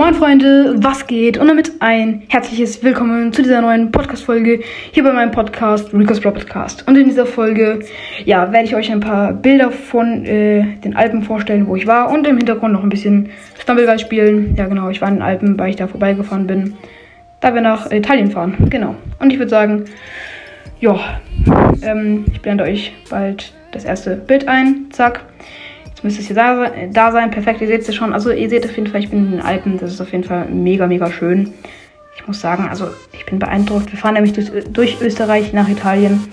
Moin Freunde, was geht? Und damit ein herzliches Willkommen zu dieser neuen Podcast-Folge hier bei meinem Podcast Rico's Bro Podcast. Und in dieser Folge, ja, werde ich euch ein paar Bilder von äh, den Alpen vorstellen, wo ich war und im Hintergrund noch ein bisschen Stumbleguys spielen. Ja, genau, ich war in den Alpen, weil ich da vorbeigefahren bin, da wir nach Italien fahren. Genau. Und ich würde sagen, ja, ähm, ich blende euch bald das erste Bild ein. Zack. Müsste es hier da, da sein. Perfekt, ihr seht es schon. Also ihr seht auf jeden Fall, ich bin in den Alpen. Das ist auf jeden Fall mega, mega schön. Ich muss sagen, also ich bin beeindruckt. Wir fahren nämlich durch, durch Österreich nach Italien.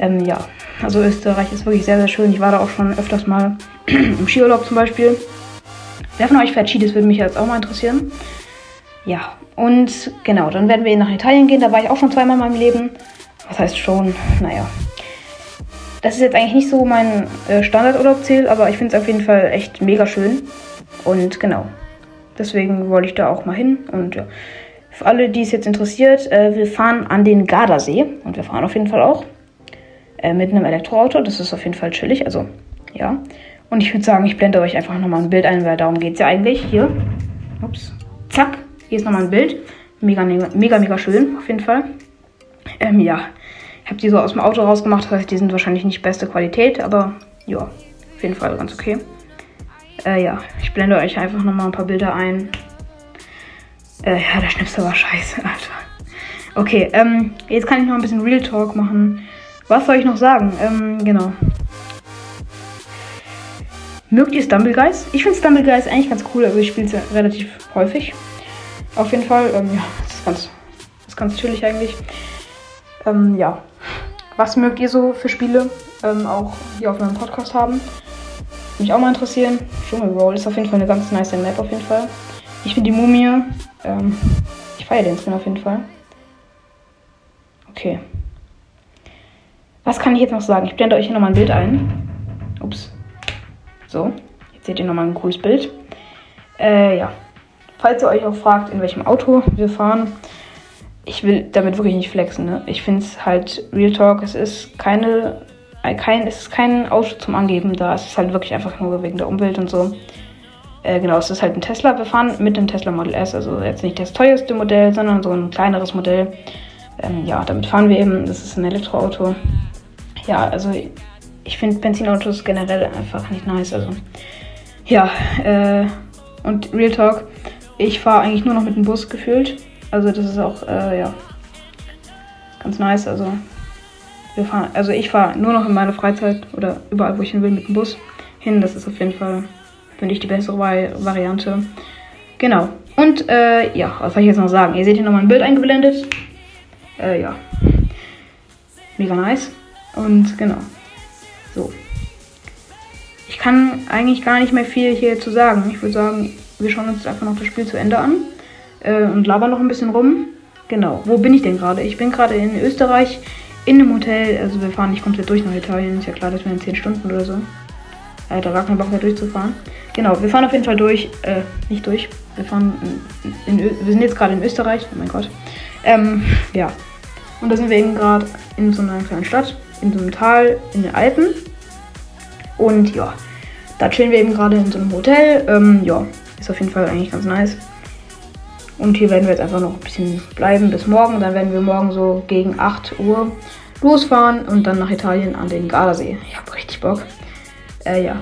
Ähm, ja, also Österreich ist wirklich sehr, sehr schön. Ich war da auch schon öfters mal im Skiurlaub zum Beispiel. Wer von euch fährt Ski? Das würde mich jetzt auch mal interessieren. Ja, und genau, dann werden wir nach Italien gehen. Da war ich auch schon zweimal in meinem Leben. Was heißt schon? Naja, das ist jetzt eigentlich nicht so mein äh, aber ich finde es auf jeden Fall echt mega schön. Und genau, deswegen wollte ich da auch mal hin. Und ja, für alle, die es jetzt interessiert, äh, wir fahren an den Gardasee. Und wir fahren auf jeden Fall auch äh, mit einem Elektroauto. Das ist auf jeden Fall chillig. Also, ja. Und ich würde sagen, ich blende euch einfach nochmal ein Bild ein, weil darum geht es ja eigentlich. Hier. Ups. Zack. Hier ist nochmal ein Bild. Mega, mega, mega, mega schön, auf jeden Fall. Ähm, ja. Habe die so aus dem Auto rausgemacht, das heißt, die sind wahrscheinlich nicht beste Qualität, aber ja, auf jeden Fall ganz okay. Äh, ja, ich blende euch einfach nochmal ein paar Bilder ein. Äh, ja, der Schnipsel war scheiße, Alter. Okay, ähm, jetzt kann ich noch ein bisschen Real Talk machen. Was soll ich noch sagen? Ähm, genau. Mögt ihr Stumble Guys? Ich finde Stumble Guys eigentlich ganz cool, also ich spiele es ja relativ häufig. Auf jeden Fall, ähm, ja, das ist ganz, das ist ganz chillig eigentlich. Ähm, ja, was mögt ihr so für Spiele ähm, auch hier auf meinem Podcast haben? Mich auch mal interessieren. Dschungel Roll ist auf jeden Fall eine ganz nice Map auf jeden Fall. Ich bin die Mumie. Ähm, ich feiere den Skin auf jeden Fall. Okay. Was kann ich jetzt noch sagen? Ich blende euch hier nochmal ein Bild ein. Ups. So. Jetzt seht ihr nochmal ein cooles Bild. Äh, ja. Falls ihr euch auch fragt, in welchem Auto wir fahren, ich will damit wirklich nicht flexen. Ne? Ich finde es halt Real Talk, es ist keine, kein, es ist kein Auto zum Angeben da. Es ist halt wirklich einfach nur wegen der Umwelt und so. Äh, genau, es ist halt ein Tesla. Wir fahren mit dem Tesla Model S, also jetzt nicht das teuerste Modell, sondern so ein kleineres Modell. Ähm, ja, damit fahren wir eben. Das ist ein Elektroauto. Ja, also ich finde Benzinautos generell einfach nicht nice. Also ja, äh, und Real Talk, ich fahre eigentlich nur noch mit dem Bus gefühlt. Also das ist auch, äh, ja, ganz nice. Also wir fahren, also ich fahre nur noch in meiner Freizeit oder überall, wo ich hin will, mit dem Bus hin. Das ist auf jeden Fall, finde ich, die bessere Variante. Genau. Und äh, ja, was soll ich jetzt noch sagen? Ihr seht hier nochmal ein Bild eingeblendet. Äh, ja. Mega nice. Und genau. So. Ich kann eigentlich gar nicht mehr viel hier zu sagen. Ich würde sagen, wir schauen uns einfach noch das Spiel zu Ende an äh, und laber noch ein bisschen rum. Genau, wo bin ich denn gerade? Ich bin gerade in Österreich in einem Hotel. Also wir fahren nicht komplett durch nach Italien. Ist ja klar, dass wir in 10 Stunden oder so. Hat gar keinen Bock mehr durchzufahren. Genau, wir fahren auf jeden Fall durch. Äh, nicht durch. Wir fahren in, in wir sind jetzt gerade in Österreich. Oh mein Gott. Ähm, ja. Und da sind wir eben gerade in so einer kleinen Stadt, in so einem Tal, in den Alpen. Und ja, da chillen wir eben gerade in so einem Hotel. Ähm, ja, ist auf jeden Fall eigentlich ganz nice. Und hier werden wir jetzt einfach noch ein bisschen bleiben bis morgen. Dann werden wir morgen so gegen 8 Uhr losfahren und dann nach Italien an den Gardasee. Ich habe richtig Bock. Äh, ja.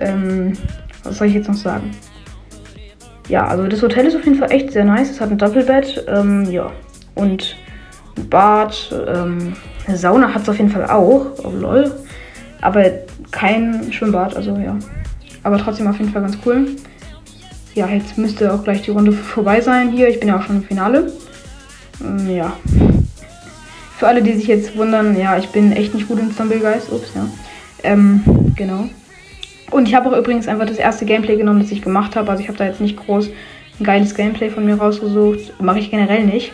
Ähm, was soll ich jetzt noch sagen? Ja, also das Hotel ist auf jeden Fall echt sehr nice. Es hat ein Doppelbett, ähm, ja. Und ein Bad, ähm, eine Sauna hat es auf jeden Fall auch. Oh lol. Aber kein Schwimmbad, also ja. Aber trotzdem auf jeden Fall ganz cool ja, jetzt müsste auch gleich die Runde vorbei sein hier. Ich bin ja auch schon im Finale. Ähm, ja. Für alle, die sich jetzt wundern, ja, ich bin echt nicht gut in Stumble Guys. Ups, ja. Ähm, genau. Und ich habe auch übrigens einfach das erste Gameplay genommen, das ich gemacht habe. Also ich habe da jetzt nicht groß ein geiles Gameplay von mir rausgesucht. Mache ich generell nicht.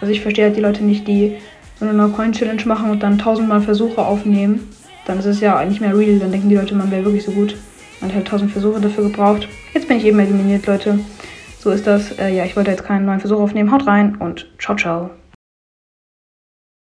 Also ich verstehe halt die Leute nicht, die so eine No-Coin-Challenge machen und dann tausendmal Versuche aufnehmen. Dann ist es ja nicht mehr real. Dann denken die Leute, man wäre wirklich so gut. Man hat halt tausend Versuche dafür gebraucht. Jetzt bin ich eben eliminiert, Leute. So ist das. Äh, ja, ich wollte jetzt keinen neuen Versuch aufnehmen. Haut rein und ciao, ciao.